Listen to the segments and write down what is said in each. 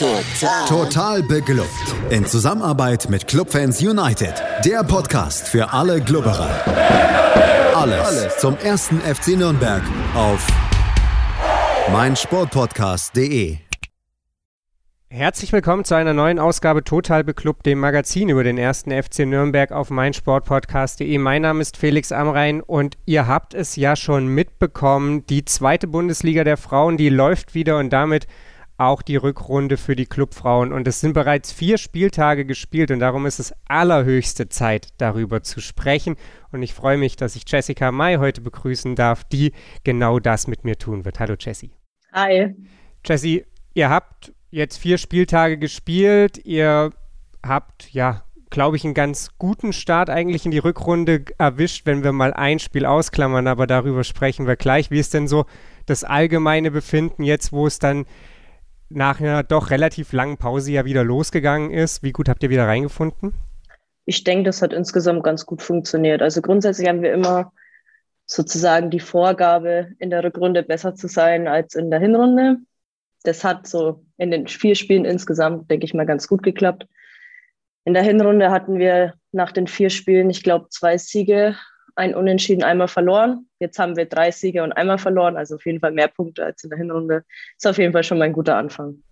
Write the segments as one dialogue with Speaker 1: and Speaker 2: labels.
Speaker 1: Total. Total beglückt. In Zusammenarbeit mit Clubfans United. Der Podcast für alle Glubberer. Alles, Alles zum ersten FC Nürnberg auf meinsportpodcast.de.
Speaker 2: Herzlich willkommen zu einer neuen Ausgabe Total Beklubbt, dem Magazin über den ersten FC Nürnberg auf meinsportpodcast.de. Mein Name ist Felix Amrein und ihr habt es ja schon mitbekommen, die zweite Bundesliga der Frauen, die läuft wieder und damit auch die Rückrunde für die Clubfrauen. Und es sind bereits vier Spieltage gespielt und darum ist es allerhöchste Zeit, darüber zu sprechen. Und ich freue mich, dass ich Jessica May heute begrüßen darf, die genau das mit mir tun wird. Hallo Jessie.
Speaker 3: Hi.
Speaker 2: Jessie, ihr habt jetzt vier Spieltage gespielt. Ihr habt, ja, glaube ich, einen ganz guten Start eigentlich in die Rückrunde erwischt, wenn wir mal ein Spiel ausklammern, aber darüber sprechen wir gleich. Wie ist denn so das allgemeine Befinden jetzt, wo es dann nach einer doch relativ langen Pause ja wieder losgegangen ist. Wie gut habt ihr wieder reingefunden?
Speaker 3: Ich denke, das hat insgesamt ganz gut funktioniert. Also grundsätzlich haben wir immer sozusagen die Vorgabe, in der Rückrunde besser zu sein als in der Hinrunde. Das hat so in den vier Spielen insgesamt, denke ich mal, ganz gut geklappt. In der Hinrunde hatten wir nach den vier Spielen, ich glaube, zwei Siege, ein Unentschieden, einmal verloren. Jetzt haben wir drei Siege und einmal verloren, also auf jeden Fall mehr Punkte als in der Hinrunde. Ist auf jeden Fall schon mal ein guter Anfang.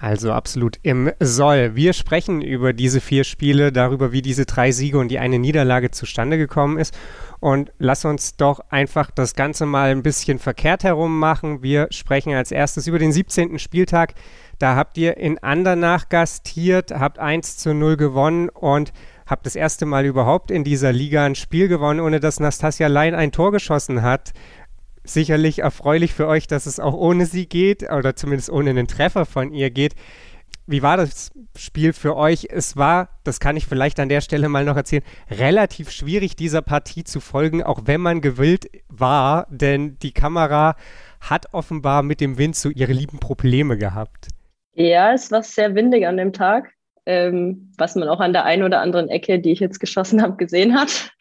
Speaker 2: Also absolut im Soll. Wir sprechen über diese vier Spiele, darüber, wie diese drei Siege und die eine Niederlage zustande gekommen ist. Und lass uns doch einfach das Ganze mal ein bisschen verkehrt herum machen. Wir sprechen als erstes über den 17. Spieltag. Da habt ihr in Andernach gastiert, habt 1 zu 0 gewonnen und habe das erste Mal überhaupt in dieser Liga ein Spiel gewonnen, ohne dass Nastasia Lein ein Tor geschossen hat. Sicherlich erfreulich für euch, dass es auch ohne sie geht oder zumindest ohne einen Treffer von ihr geht. Wie war das Spiel für euch? Es war, das kann ich vielleicht an der Stelle mal noch erzählen, relativ schwierig, dieser Partie zu folgen, auch wenn man gewillt war, denn die Kamera hat offenbar mit dem Wind so ihre lieben Probleme gehabt.
Speaker 3: Ja, es war sehr windig an dem Tag ähm, was man auch an der einen oder anderen Ecke, die ich jetzt geschossen habe, gesehen hat.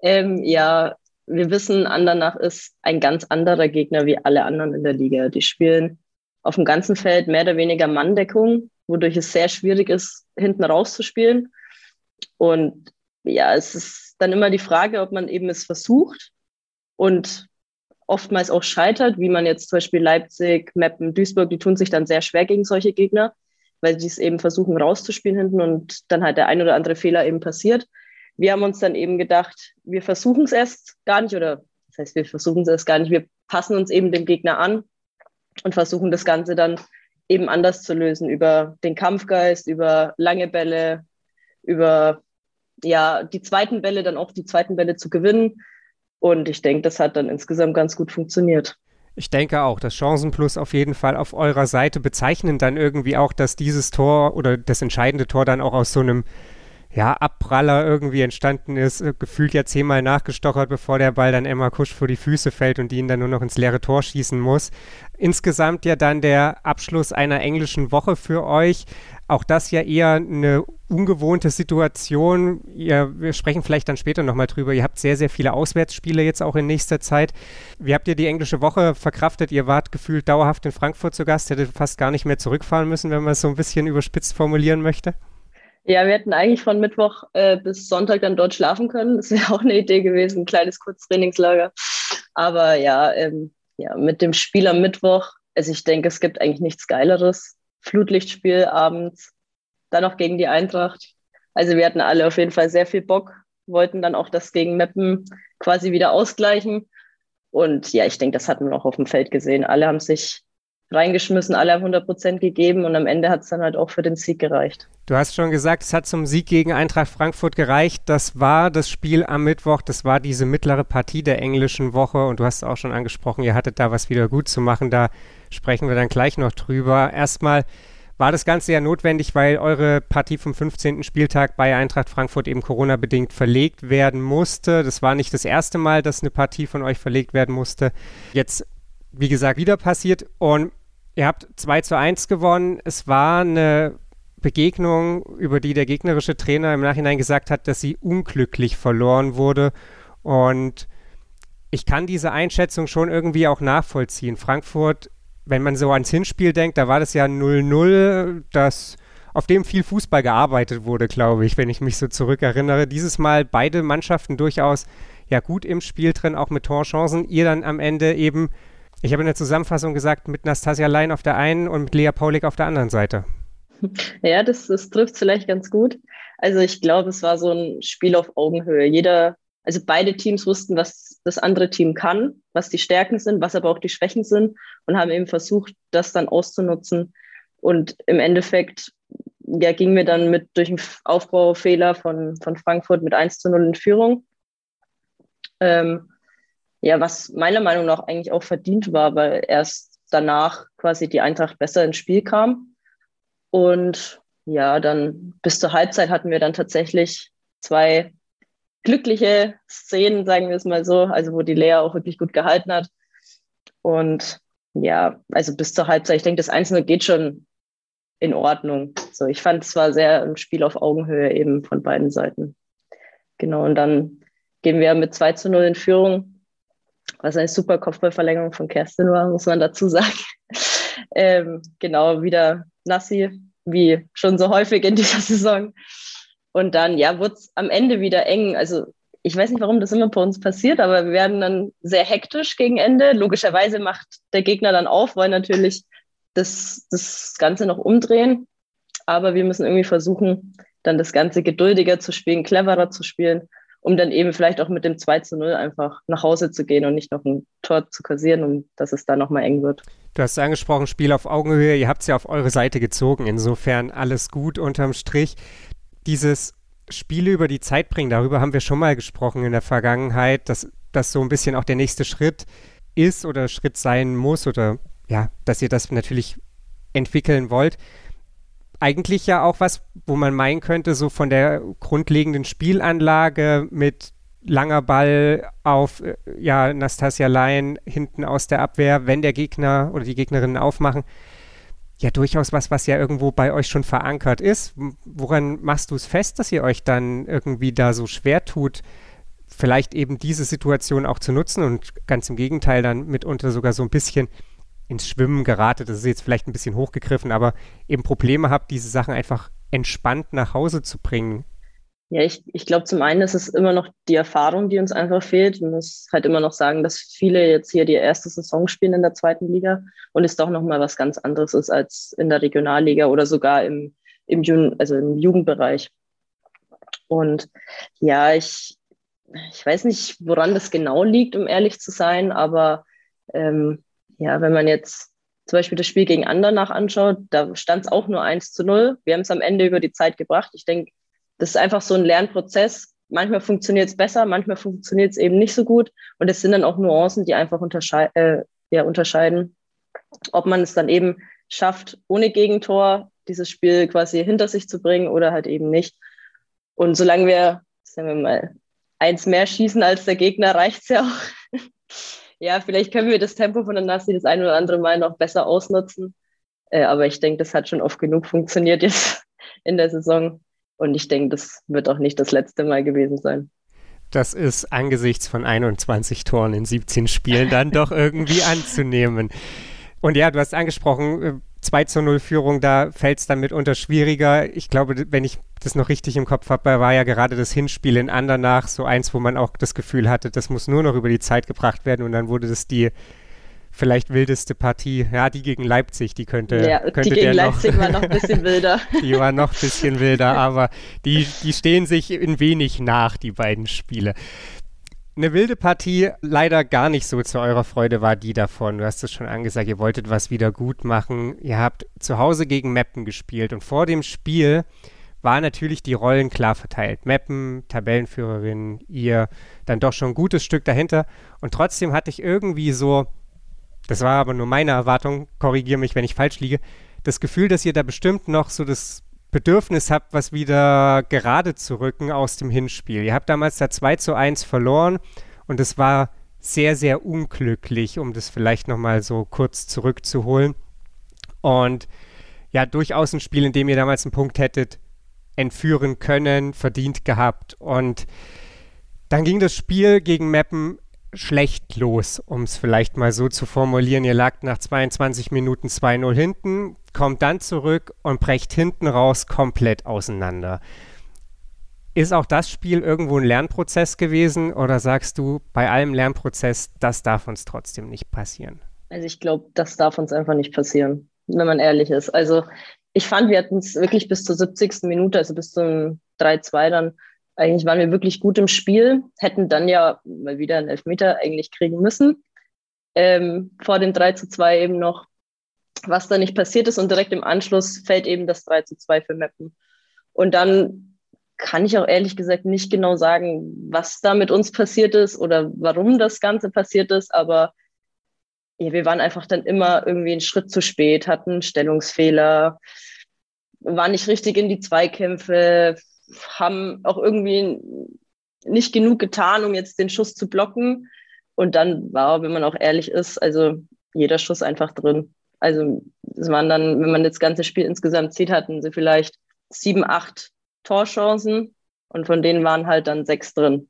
Speaker 3: Ähm, ja, wir wissen, Andernach ist ein ganz anderer Gegner wie alle anderen in der Liga. Die spielen auf dem ganzen Feld mehr oder weniger Manndeckung, wodurch es sehr schwierig ist, hinten rauszuspielen. Und ja, es ist dann immer die Frage, ob man eben es versucht und oftmals auch scheitert, wie man jetzt zum Beispiel Leipzig, Meppen, Duisburg, die tun sich dann sehr schwer gegen solche Gegner weil sie es eben versuchen rauszuspielen hinten und dann halt der ein oder andere Fehler eben passiert. Wir haben uns dann eben gedacht, wir versuchen es erst gar nicht oder das heißt, wir versuchen es erst gar nicht, wir passen uns eben dem Gegner an und versuchen das Ganze dann eben anders zu lösen über den Kampfgeist, über lange Bälle, über ja, die zweiten Bälle, dann auch die zweiten Bälle zu gewinnen. Und ich denke, das hat dann insgesamt ganz gut funktioniert.
Speaker 2: Ich denke auch, das Chancenplus auf jeden Fall auf eurer Seite bezeichnen dann irgendwie auch, dass dieses Tor oder das entscheidende Tor dann auch aus so einem ja, Abpraller irgendwie entstanden ist, äh, gefühlt ja zehnmal nachgestochert, bevor der Ball dann Emma Kusch vor die Füße fällt und die ihn dann nur noch ins leere Tor schießen muss. Insgesamt ja dann der Abschluss einer englischen Woche für euch. Auch das ja eher eine ungewohnte Situation. Ihr, wir sprechen vielleicht dann später nochmal drüber. Ihr habt sehr, sehr viele Auswärtsspiele jetzt auch in nächster Zeit. Wie habt ihr die englische Woche verkraftet? Ihr wart gefühlt dauerhaft in Frankfurt zu Gast, hättet fast gar nicht mehr zurückfahren müssen, wenn man es so ein bisschen überspitzt formulieren möchte.
Speaker 3: Ja, wir hätten eigentlich von Mittwoch äh, bis Sonntag dann dort schlafen können. Das wäre auch eine Idee gewesen, ein kleines Kurztrainingslager. Aber ja, ähm, ja, mit dem Spiel am Mittwoch, also ich denke, es gibt eigentlich nichts Geileres. Flutlichtspiel abends, dann noch gegen die Eintracht. Also wir hatten alle auf jeden Fall sehr viel Bock, wollten dann auch das gegen Meppen quasi wieder ausgleichen. Und ja, ich denke, das hatten wir auch auf dem Feld gesehen. Alle haben sich reingeschmissen, alle haben 100 Prozent gegeben und am Ende hat es dann halt auch für den Sieg gereicht.
Speaker 2: Du hast schon gesagt, es hat zum Sieg gegen Eintracht Frankfurt gereicht. Das war das Spiel am Mittwoch, das war diese mittlere Partie der englischen Woche und du hast auch schon angesprochen, ihr hattet da was wieder gut zu machen, da sprechen wir dann gleich noch drüber. Erstmal war das Ganze ja notwendig, weil eure Partie vom 15. Spieltag bei Eintracht Frankfurt eben Corona-bedingt verlegt werden musste. Das war nicht das erste Mal, dass eine Partie von euch verlegt werden musste. Jetzt, wie gesagt, wieder passiert und Ihr habt 2 zu 1 gewonnen. Es war eine Begegnung, über die der gegnerische Trainer im Nachhinein gesagt hat, dass sie unglücklich verloren wurde. Und ich kann diese Einschätzung schon irgendwie auch nachvollziehen. Frankfurt wenn man so ans Hinspiel denkt, da war das ja 0-0, das auf dem viel Fußball gearbeitet wurde, glaube ich, wenn ich mich so zurückerinnere. Dieses Mal beide Mannschaften durchaus ja gut im Spiel drin, auch mit Torchancen. Ihr dann am Ende eben, ich habe in der Zusammenfassung gesagt, mit Nastasia Lein auf der einen und mit Lea Paulik auf der anderen Seite.
Speaker 3: Ja, das, das trifft vielleicht ganz gut. Also ich glaube, es war so ein Spiel auf Augenhöhe. Jeder, also beide Teams wussten, was das andere Team kann, was die Stärken sind, was aber auch die Schwächen sind und haben eben versucht, das dann auszunutzen. Und im Endeffekt ja, gingen wir dann mit durch einen Aufbaufehler von, von Frankfurt mit 1 zu 0 in Führung. Ähm, ja, was meiner Meinung nach eigentlich auch verdient war, weil erst danach quasi die Eintracht besser ins Spiel kam. Und ja, dann bis zur Halbzeit hatten wir dann tatsächlich zwei glückliche Szenen, sagen wir es mal so, also wo die Lea auch wirklich gut gehalten hat. Und ja, also bis zur Halbzeit, ich denke, das Einzelne geht schon in Ordnung. So, ich fand es war sehr ein Spiel auf Augenhöhe eben von beiden Seiten. Genau, und dann gehen wir mit 2 zu 0 in Führung, was eine super Kopfballverlängerung von Kerstin war, muss man dazu sagen. ähm, genau, wieder Nassi, wie schon so häufig in dieser Saison. Und dann, ja, wurde es am Ende wieder eng. Also ich weiß nicht, warum das immer bei uns passiert, aber wir werden dann sehr hektisch gegen Ende. Logischerweise macht der Gegner dann auf, weil natürlich das, das Ganze noch umdrehen. Aber wir müssen irgendwie versuchen, dann das Ganze geduldiger zu spielen, cleverer zu spielen, um dann eben vielleicht auch mit dem 2 zu 0 einfach nach Hause zu gehen und nicht noch ein Tor zu kassieren, um dass es da nochmal eng wird.
Speaker 2: Du hast angesprochen, Spiel auf Augenhöhe, ihr habt es ja auf eure Seite gezogen, insofern alles gut unterm Strich. Dieses Spiele über die Zeit bringen, darüber haben wir schon mal gesprochen in der Vergangenheit, dass das so ein bisschen auch der nächste Schritt ist oder Schritt sein muss oder ja, dass ihr das natürlich entwickeln wollt. Eigentlich ja auch was, wo man meinen könnte, so von der grundlegenden Spielanlage mit langer Ball auf äh, ja, Nastasia Lein hinten aus der Abwehr, wenn der Gegner oder die Gegnerinnen aufmachen. Ja, durchaus was, was ja irgendwo bei euch schon verankert ist. Woran machst du es fest, dass ihr euch dann irgendwie da so schwer tut, vielleicht eben diese Situation auch zu nutzen und ganz im Gegenteil dann mitunter sogar so ein bisschen ins Schwimmen geratet, das ist jetzt vielleicht ein bisschen hochgegriffen, aber eben Probleme habt, diese Sachen einfach entspannt nach Hause zu bringen.
Speaker 3: Ja, ich, ich glaube, zum einen ist es immer noch die Erfahrung, die uns einfach fehlt. Ich muss halt immer noch sagen, dass viele jetzt hier die erste Saison spielen in der zweiten Liga und es doch nochmal was ganz anderes ist als in der Regionalliga oder sogar im, im, also im Jugendbereich. Und ja, ich, ich weiß nicht, woran das genau liegt, um ehrlich zu sein, aber ähm, ja, wenn man jetzt zum Beispiel das Spiel gegen Andernach anschaut, da stand es auch nur 1 zu 0. Wir haben es am Ende über die Zeit gebracht. Ich denke, das ist einfach so ein Lernprozess. Manchmal funktioniert es besser, manchmal funktioniert es eben nicht so gut. Und es sind dann auch Nuancen, die einfach unterschei äh, ja, unterscheiden, ob man es dann eben schafft, ohne Gegentor dieses Spiel quasi hinter sich zu bringen oder halt eben nicht. Und solange wir, sagen wir mal, eins mehr schießen als der Gegner, reicht es ja auch ja, vielleicht können wir das Tempo von der Nasi das ein oder andere Mal noch besser ausnutzen. Äh, aber ich denke, das hat schon oft genug funktioniert jetzt in der Saison. Und ich denke, das wird auch nicht das letzte Mal gewesen sein.
Speaker 2: Das ist angesichts von 21 Toren in 17 Spielen dann doch irgendwie anzunehmen. Und ja, du hast angesprochen, 2 äh, zu 0 Führung, da fällt es dann mitunter schwieriger. Ich glaube, wenn ich das noch richtig im Kopf habe, war ja gerade das Hinspiel in Andernach so eins, wo man auch das Gefühl hatte, das muss nur noch über die Zeit gebracht werden und dann wurde das die vielleicht wildeste Partie. Ja, die gegen Leipzig, die könnte.
Speaker 3: Ja,
Speaker 2: könnte
Speaker 3: die gegen Leipzig noch, war noch ein bisschen wilder.
Speaker 2: die war noch ein bisschen wilder, aber die, die stehen sich in wenig nach, die beiden Spiele. Eine wilde Partie, leider gar nicht so zu eurer Freude war die davon. Du hast es schon angesagt, ihr wolltet was wieder gut machen. Ihr habt zu Hause gegen Meppen gespielt und vor dem Spiel war natürlich die Rollen klar verteilt. Meppen, Tabellenführerin, ihr dann doch schon ein gutes Stück dahinter. Und trotzdem hatte ich irgendwie so, das war aber nur meine Erwartung, korrigiere mich, wenn ich falsch liege, das Gefühl, dass ihr da bestimmt noch so das Bedürfnis habt, was wieder gerade zu rücken aus dem Hinspiel. Ihr habt damals da 2 zu 1 verloren und es war sehr, sehr unglücklich, um das vielleicht nochmal so kurz zurückzuholen. Und ja, durchaus ein Spiel, in dem ihr damals einen Punkt hättet entführen können, verdient gehabt. Und dann ging das Spiel gegen Meppen schlecht los, um es vielleicht mal so zu formulieren. Ihr lagt nach 22 Minuten 2-0 hinten, kommt dann zurück und brecht hinten raus komplett auseinander. Ist auch das Spiel irgendwo ein Lernprozess gewesen oder sagst du, bei allem Lernprozess, das darf uns trotzdem nicht passieren?
Speaker 3: Also ich glaube, das darf uns einfach nicht passieren, wenn man ehrlich ist. Also ich fand, wir hatten es wirklich bis zur 70. Minute, also bis zum 3-2 dann, eigentlich waren wir wirklich gut im Spiel, hätten dann ja mal wieder einen Elfmeter eigentlich kriegen müssen. Ähm, vor dem 3 zu 2 eben noch, was da nicht passiert ist und direkt im Anschluss fällt eben das 3 zu 2 für Meppen. Und dann kann ich auch ehrlich gesagt nicht genau sagen, was da mit uns passiert ist oder warum das Ganze passiert ist, aber ja, wir waren einfach dann immer irgendwie einen Schritt zu spät, hatten Stellungsfehler, waren nicht richtig in die Zweikämpfe, haben auch irgendwie nicht genug getan, um jetzt den Schuss zu blocken. Und dann war, wenn man auch ehrlich ist, also jeder Schuss einfach drin. Also es waren dann, wenn man das ganze Spiel insgesamt sieht, hatten sie vielleicht sieben, acht Torchancen und von denen waren halt dann sechs drin.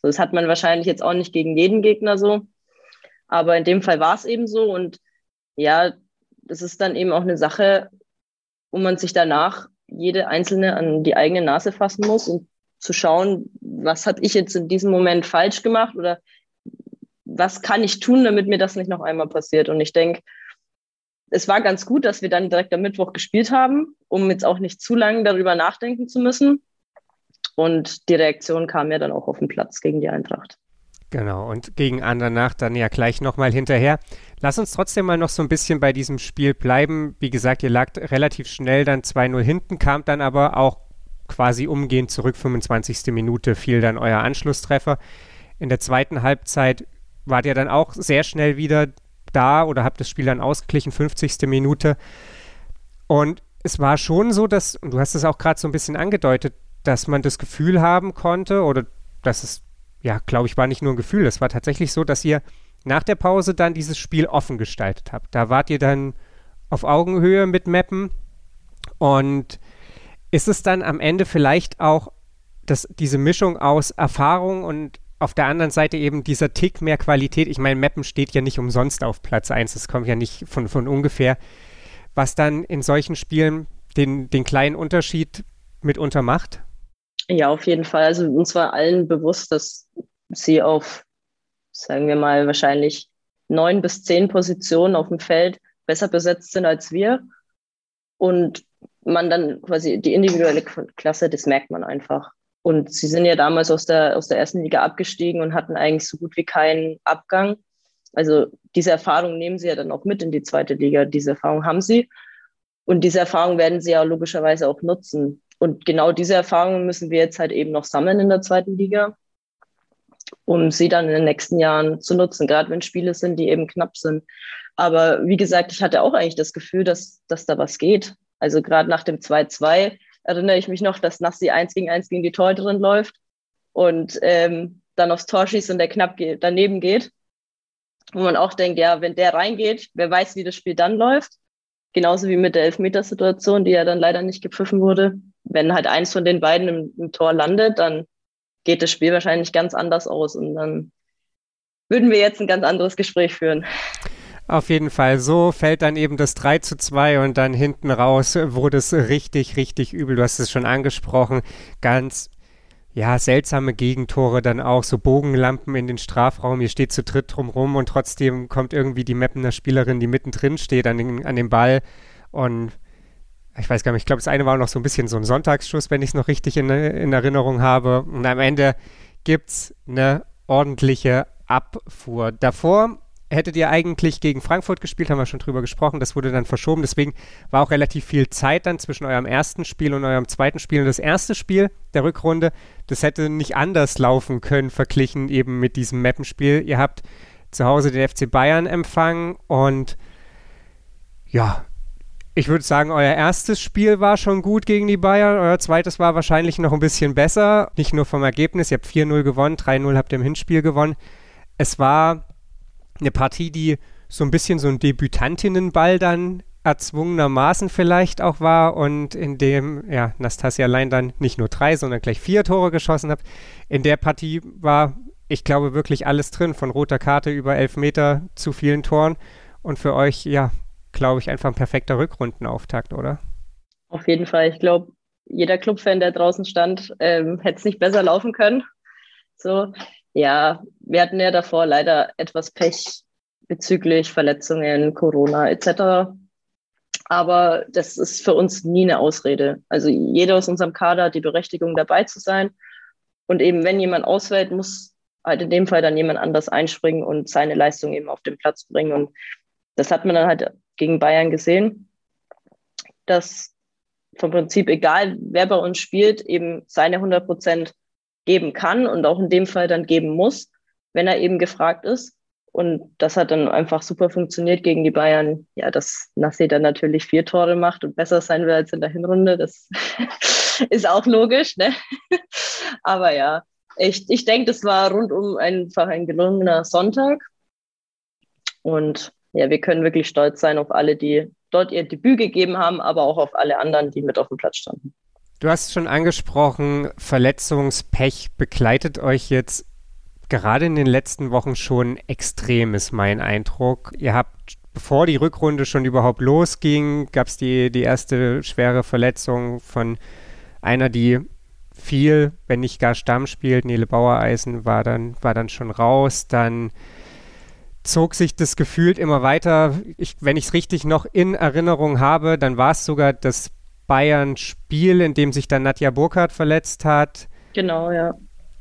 Speaker 3: So, das hat man wahrscheinlich jetzt auch nicht gegen jeden Gegner so. Aber in dem Fall war es eben so. Und ja, das ist dann eben auch eine Sache, wo man sich danach jede einzelne an die eigene Nase fassen muss und zu schauen, was habe ich jetzt in diesem Moment falsch gemacht oder was kann ich tun, damit mir das nicht noch einmal passiert. Und ich denke, es war ganz gut, dass wir dann direkt am Mittwoch gespielt haben, um jetzt auch nicht zu lange darüber nachdenken zu müssen. Und die Reaktion kam ja dann auch auf den Platz gegen die Eintracht.
Speaker 2: Genau, und gegen Andernach dann ja gleich nochmal hinterher. Lass uns trotzdem mal noch so ein bisschen bei diesem Spiel bleiben. Wie gesagt, ihr lagt relativ schnell dann 2-0 hinten, kam dann aber auch quasi umgehend zurück, 25. Minute fiel dann euer Anschlusstreffer. In der zweiten Halbzeit wart ihr dann auch sehr schnell wieder da oder habt das Spiel dann ausgeglichen, 50. Minute. Und es war schon so, dass, und du hast es auch gerade so ein bisschen angedeutet, dass man das Gefühl haben konnte oder dass es ja, glaube ich, war nicht nur ein Gefühl. Es war tatsächlich so, dass ihr nach der Pause dann dieses Spiel offen gestaltet habt. Da wart ihr dann auf Augenhöhe mit Mappen und ist es dann am Ende vielleicht auch das, diese Mischung aus Erfahrung und auf der anderen Seite eben dieser Tick mehr Qualität. Ich meine, Mappen steht ja nicht umsonst auf Platz 1, das kommt ja nicht von, von ungefähr, was dann in solchen Spielen den, den kleinen Unterschied mitunter macht?
Speaker 3: Ja, auf jeden Fall. Also uns war allen bewusst, dass sie auf, sagen wir mal, wahrscheinlich neun bis zehn Positionen auf dem Feld besser besetzt sind als wir. Und man dann quasi die individuelle Klasse, das merkt man einfach. Und sie sind ja damals aus der, aus der ersten Liga abgestiegen und hatten eigentlich so gut wie keinen Abgang. Also diese Erfahrung nehmen sie ja dann auch mit in die zweite Liga. Diese Erfahrung haben sie. Und diese Erfahrung werden sie ja logischerweise auch nutzen. Und genau diese Erfahrungen müssen wir jetzt halt eben noch sammeln in der zweiten Liga, um sie dann in den nächsten Jahren zu nutzen, gerade wenn Spiele sind, die eben knapp sind. Aber wie gesagt, ich hatte auch eigentlich das Gefühl, dass, dass da was geht. Also gerade nach dem 2-2 erinnere ich mich noch, dass Nassi 1 gegen 1 gegen die Torhüterin läuft und ähm, dann aufs Tor schießt und der knapp geht, daneben geht. Wo man auch denkt, ja, wenn der reingeht, wer weiß, wie das Spiel dann läuft. Genauso wie mit der Elfmetersituation, die ja dann leider nicht gepfiffen wurde wenn halt eins von den beiden im, im Tor landet, dann geht das Spiel wahrscheinlich ganz anders aus und dann würden wir jetzt ein ganz anderes Gespräch führen.
Speaker 2: Auf jeden Fall. So fällt dann eben das 3 zu 2 und dann hinten raus wurde es richtig, richtig übel. Du hast es schon angesprochen. Ganz, ja, seltsame Gegentore dann auch. So Bogenlampen in den Strafraum. Ihr steht zu dritt drumrum und trotzdem kommt irgendwie die Mappener Spielerin, die mittendrin steht, an den, an den Ball und ich weiß gar nicht, ich glaube, das eine war noch so ein bisschen so ein Sonntagsschuss, wenn ich es noch richtig in, in, Erinnerung habe. Und am Ende gibt es eine ordentliche Abfuhr. Davor hättet ihr eigentlich gegen Frankfurt gespielt, haben wir schon drüber gesprochen. Das wurde dann verschoben. Deswegen war auch relativ viel Zeit dann zwischen eurem ersten Spiel und eurem zweiten Spiel. Und das erste Spiel der Rückrunde, das hätte nicht anders laufen können, verglichen eben mit diesem Mappenspiel. Ihr habt zu Hause den FC Bayern empfangen und ja, ich würde sagen, euer erstes Spiel war schon gut gegen die Bayern. Euer zweites war wahrscheinlich noch ein bisschen besser. Nicht nur vom Ergebnis. Ihr habt 4-0 gewonnen, 3-0 habt ihr im Hinspiel gewonnen. Es war eine Partie, die so ein bisschen so ein Debütantinnenball dann erzwungenermaßen vielleicht auch war und in dem, ja, Nastasia allein dann nicht nur drei, sondern gleich vier Tore geschossen hat. In der Partie war ich glaube, wirklich alles drin, von roter Karte über elf Meter zu vielen Toren. Und für euch, ja, glaube ich, einfach ein perfekter Rückrundenauftakt, oder?
Speaker 3: Auf jeden Fall. Ich glaube, jeder Clubfan, der draußen stand, ähm, hätte es nicht besser laufen können. So, ja, wir hatten ja davor leider etwas Pech bezüglich Verletzungen, Corona etc. Aber das ist für uns nie eine Ausrede. Also jeder aus unserem Kader hat die Berechtigung, dabei zu sein. Und eben, wenn jemand ausfällt, muss halt in dem Fall dann jemand anders einspringen und seine Leistung eben auf den Platz bringen. Und das hat man dann halt gegen Bayern gesehen, dass vom Prinzip egal, wer bei uns spielt, eben seine 100 Prozent geben kann und auch in dem Fall dann geben muss, wenn er eben gefragt ist. Und das hat dann einfach super funktioniert gegen die Bayern. Ja, dass Nassi dann natürlich vier Tore macht und besser sein will als in der Hinrunde, das ist auch logisch. Ne? Aber ja, ich, ich denke, das war rundum einfach ein gelungener Sonntag. Und ja, wir können wirklich stolz sein auf alle, die dort ihr Debüt gegeben haben, aber auch auf alle anderen, die mit auf dem Platz standen.
Speaker 2: Du hast schon angesprochen, Verletzungspech begleitet euch jetzt gerade in den letzten Wochen schon extrem, ist mein Eindruck. Ihr habt, bevor die Rückrunde schon überhaupt losging, gab es die, die erste schwere Verletzung von einer, die viel, wenn nicht gar Stamm spielt. Nele Bauereisen war dann, war dann schon raus. Dann zog sich das gefühlt immer weiter. Ich, wenn ich es richtig noch in Erinnerung habe, dann war es sogar das Bayern-Spiel, in dem sich dann Nadja Burkhardt verletzt hat.
Speaker 3: Genau, ja.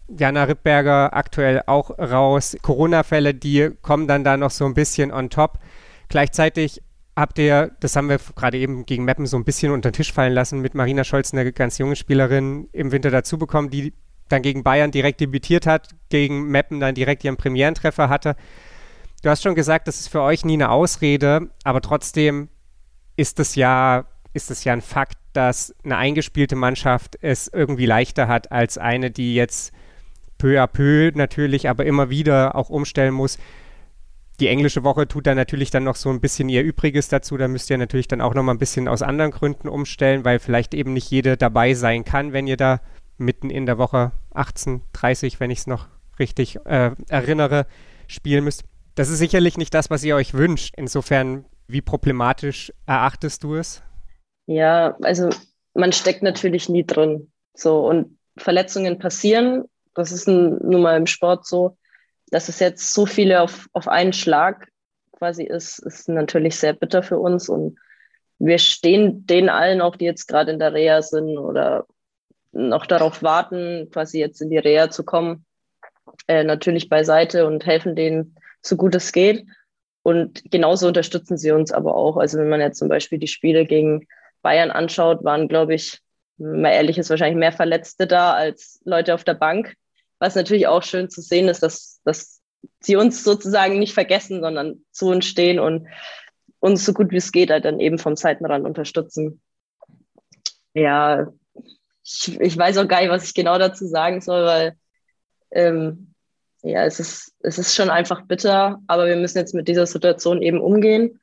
Speaker 2: Jana Rippberger aktuell auch raus. Corona-Fälle, die kommen dann da noch so ein bisschen on top. Gleichzeitig habt ihr, das haben wir gerade eben gegen Meppen so ein bisschen unter den Tisch fallen lassen, mit Marina Scholz, eine ganz junge Spielerin, im Winter dazu bekommen, die dann gegen Bayern direkt debütiert hat, gegen Meppen dann direkt ihren Premierentreffer hatte. Du hast schon gesagt, das ist für euch nie eine Ausrede, aber trotzdem ist es ja, ist es ja ein Fakt, dass eine eingespielte Mannschaft es irgendwie leichter hat als eine, die jetzt peu à peu natürlich, aber immer wieder auch umstellen muss. Die englische Woche tut da natürlich dann noch so ein bisschen ihr Übriges dazu. Da müsst ihr natürlich dann auch noch mal ein bisschen aus anderen Gründen umstellen, weil vielleicht eben nicht jede dabei sein kann, wenn ihr da mitten in der Woche 18, 30, wenn ich es noch richtig äh, erinnere, spielen müsst. Das ist sicherlich nicht das, was ihr euch wünscht. Insofern, wie problematisch erachtest du es?
Speaker 3: Ja, also man steckt natürlich nie drin. So und Verletzungen passieren. Das ist nun mal im Sport so. Dass es jetzt so viele auf, auf einen Schlag quasi ist, ist natürlich sehr bitter für uns. Und wir stehen denen allen auch, die jetzt gerade in der Reha sind oder noch darauf warten, quasi jetzt in die Reha zu kommen, äh, natürlich beiseite und helfen denen so gut es geht. Und genauso unterstützen sie uns aber auch. Also wenn man jetzt zum Beispiel die Spiele gegen Bayern anschaut, waren, glaube ich, mal ehrlich ist, wahrscheinlich mehr Verletzte da als Leute auf der Bank. Was natürlich auch schön zu sehen ist, dass, dass sie uns sozusagen nicht vergessen, sondern zu uns stehen und uns so gut wie es geht halt dann eben vom Seitenrand unterstützen. Ja, ich, ich weiß auch gar nicht, was ich genau dazu sagen soll, weil ähm, ja, es ist, es ist schon einfach bitter, aber wir müssen jetzt mit dieser Situation eben umgehen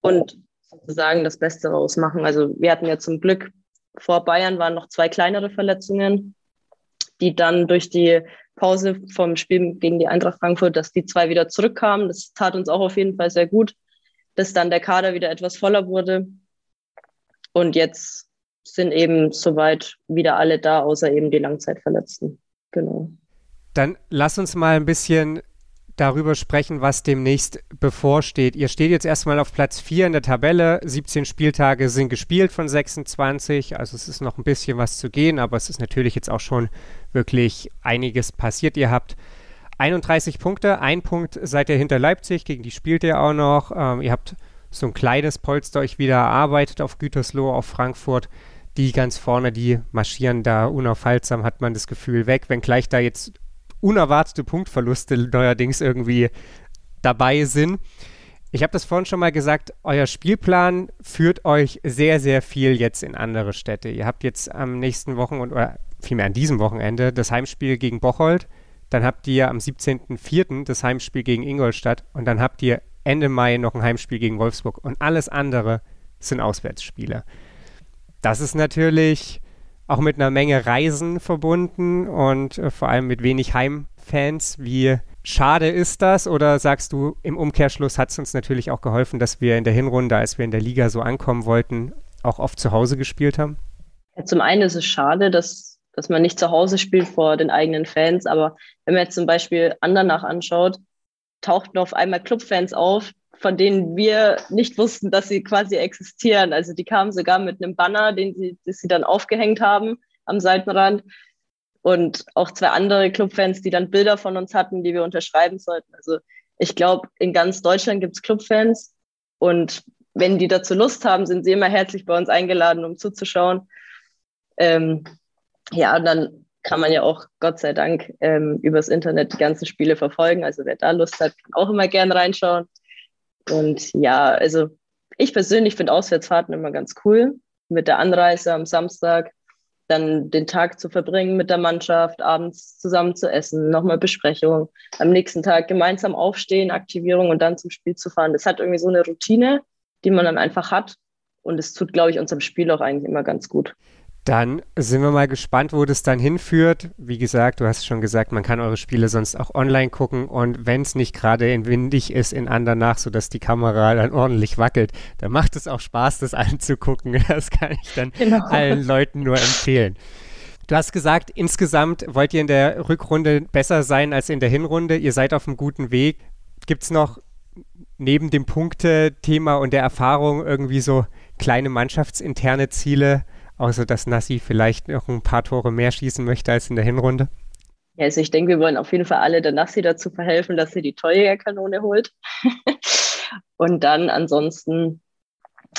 Speaker 3: und sozusagen das Beste rausmachen. Also wir hatten ja zum Glück vor Bayern waren noch zwei kleinere Verletzungen, die dann durch die Pause vom Spiel gegen die Eintracht Frankfurt, dass die zwei wieder zurückkamen. Das tat uns auch auf jeden Fall sehr gut, dass dann der Kader wieder etwas voller wurde. Und jetzt sind eben soweit wieder alle da, außer eben die Langzeitverletzten. Genau.
Speaker 2: Dann lass uns mal ein bisschen darüber sprechen, was demnächst bevorsteht. Ihr steht jetzt erstmal auf Platz 4 in der Tabelle. 17 Spieltage sind gespielt von 26. Also es ist noch ein bisschen was zu gehen, aber es ist natürlich jetzt auch schon wirklich einiges passiert. Ihr habt 31 Punkte. Ein Punkt seid ihr hinter Leipzig, gegen die spielt ihr auch noch. Ähm, ihr habt so ein kleines Polster euch wieder erarbeitet auf Gütersloh, auf Frankfurt. Die ganz vorne, die marschieren da unaufhaltsam, hat man das Gefühl, weg. Wenngleich da jetzt unerwartete Punktverluste neuerdings irgendwie dabei sind. Ich habe das vorhin schon mal gesagt, euer Spielplan führt euch sehr, sehr viel jetzt in andere Städte. Ihr habt jetzt am nächsten Wochen oder vielmehr an diesem Wochenende das Heimspiel gegen Bocholt. Dann habt ihr am 17.04. das Heimspiel gegen Ingolstadt und dann habt ihr Ende Mai noch ein Heimspiel gegen Wolfsburg und alles andere sind Auswärtsspiele. Das ist natürlich auch mit einer Menge Reisen verbunden und äh, vor allem mit wenig Heim Fans. Wie schade ist das? Oder sagst du, im Umkehrschluss hat es uns natürlich auch geholfen, dass wir in der Hinrunde, als wir in der Liga so ankommen wollten, auch oft zu Hause gespielt haben?
Speaker 3: Ja, zum einen ist es schade, dass, dass man nicht zu Hause spielt vor den eigenen Fans. Aber wenn man jetzt zum Beispiel Andernach anschaut, tauchten auf einmal Clubfans auf, von denen wir nicht wussten, dass sie quasi existieren. Also die kamen sogar mit einem Banner, den sie, das sie dann aufgehängt haben am Seitenrand. Und auch zwei andere Clubfans, die dann Bilder von uns hatten, die wir unterschreiben sollten. Also ich glaube, in ganz Deutschland gibt es Clubfans. Und wenn die dazu Lust haben, sind sie immer herzlich bei uns eingeladen, um zuzuschauen. Ähm, ja, und dann kann man ja auch, Gott sei Dank, ähm, übers Internet die ganzen Spiele verfolgen. Also wer da Lust hat, kann auch immer gerne reinschauen. Und ja, also ich persönlich finde Auswärtsfahrten immer ganz cool. Mit der Anreise am Samstag, dann den Tag zu verbringen mit der Mannschaft, abends zusammen zu essen, nochmal Besprechung, am nächsten Tag gemeinsam aufstehen, Aktivierung und dann zum Spiel zu fahren. Das hat irgendwie so eine Routine, die man dann einfach hat. Und es tut, glaube ich, unserem Spiel auch eigentlich immer ganz gut.
Speaker 2: Dann sind wir mal gespannt, wo das dann hinführt. Wie gesagt, du hast schon gesagt, man kann eure Spiele sonst auch online gucken und wenn es nicht gerade in windig ist in Andernach, sodass die Kamera dann ordentlich wackelt, dann macht es auch Spaß, das anzugucken. Das kann ich dann genau. allen Leuten nur empfehlen. Du hast gesagt, insgesamt wollt ihr in der Rückrunde besser sein als in der Hinrunde. Ihr seid auf einem guten Weg. Gibt es noch neben dem Punkte-Thema und der Erfahrung irgendwie so kleine mannschaftsinterne Ziele? Außer dass Nassi vielleicht noch ein paar Tore mehr schießen möchte als in der Hinrunde?
Speaker 3: Ja, also ich denke, wir wollen auf jeden Fall alle der Nassi dazu verhelfen, dass sie die Torjägerkanone holt. und dann ansonsten,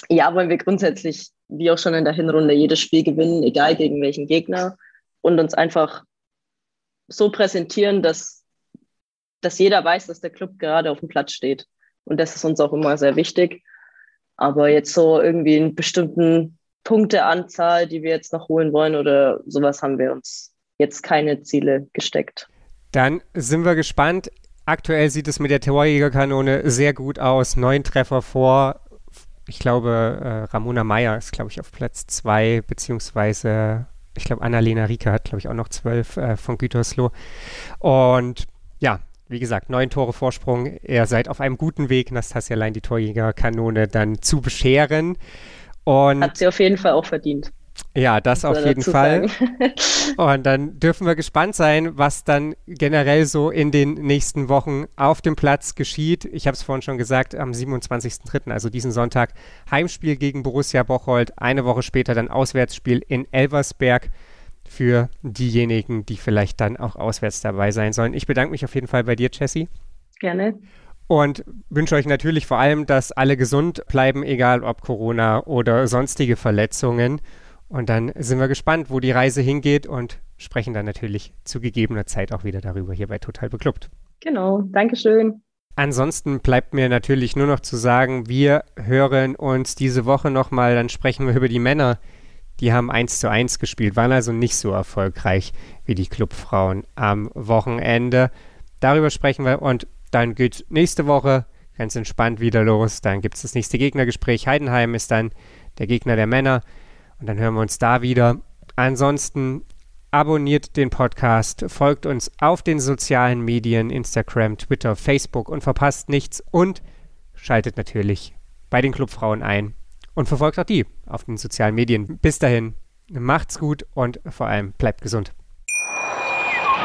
Speaker 3: ja, wollen wir grundsätzlich, wie auch schon in der Hinrunde, jedes Spiel gewinnen, egal gegen welchen Gegner, und uns einfach so präsentieren, dass, dass jeder weiß, dass der Club gerade auf dem Platz steht. Und das ist uns auch immer sehr wichtig. Aber jetzt so irgendwie einen bestimmten Punkteanzahl, die wir jetzt noch holen wollen oder sowas haben wir uns jetzt keine Ziele gesteckt.
Speaker 2: Dann sind wir gespannt. Aktuell sieht es mit der Torjägerkanone sehr gut aus. Neun Treffer vor. Ich glaube, äh, Ramona Meyer ist, glaube ich, auf Platz zwei, beziehungsweise ich glaube, Annalena Rieker hat, glaube ich, auch noch zwölf äh, von Gütersloh. Und ja, wie gesagt, neun Tore Vorsprung. Ihr seid auf einem guten Weg, Nastasia Lein die Torjägerkanone dann zu bescheren.
Speaker 3: Und Hat sie auf jeden Fall auch verdient.
Speaker 2: Ja, das auf jeden Fall. Und dann dürfen wir gespannt sein, was dann generell so in den nächsten Wochen auf dem Platz geschieht. Ich habe es vorhin schon gesagt, am 27.03., also diesen Sonntag, Heimspiel gegen Borussia Bocholt. Eine Woche später dann Auswärtsspiel in Elversberg für diejenigen, die vielleicht dann auch auswärts dabei sein sollen. Ich bedanke mich auf jeden Fall bei dir, Jessie.
Speaker 3: Gerne
Speaker 2: und wünsche euch natürlich vor allem, dass alle gesund bleiben, egal ob Corona oder sonstige Verletzungen. Und dann sind wir gespannt, wo die Reise hingeht und sprechen dann natürlich zu gegebener Zeit auch wieder darüber hier bei Total Beklubbt.
Speaker 3: Genau, Dankeschön.
Speaker 2: Ansonsten bleibt mir natürlich nur noch zu sagen, wir hören uns diese Woche nochmal, dann sprechen wir über die Männer. Die haben 1 zu 1 gespielt, waren also nicht so erfolgreich wie die Clubfrauen am Wochenende. Darüber sprechen wir und dann geht nächste Woche ganz entspannt wieder los. Dann gibt es das nächste Gegnergespräch. Heidenheim ist dann der Gegner der Männer. Und dann hören wir uns da wieder. Ansonsten abonniert den Podcast, folgt uns auf den sozialen Medien, Instagram, Twitter, Facebook und verpasst nichts. Und schaltet natürlich bei den Clubfrauen ein und verfolgt auch die auf den sozialen Medien. Bis dahin, macht's gut und vor allem bleibt gesund.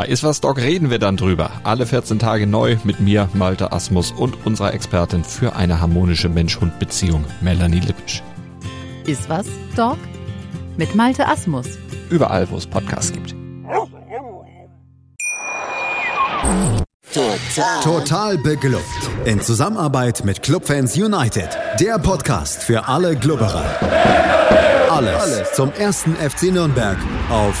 Speaker 4: Bei Iswas Dog reden wir dann drüber. Alle 14 Tage neu mit mir, Malte Asmus und unserer Expertin für eine harmonische Mensch-Hund-Beziehung, Melanie Lippisch.
Speaker 5: Iswas Dog mit Malte Asmus.
Speaker 4: Überall, wo es Podcasts gibt.
Speaker 1: Total. Total beglückt. In Zusammenarbeit mit Clubfans United. Der Podcast für alle Glubberer. Alles, Alles zum ersten FC Nürnberg auf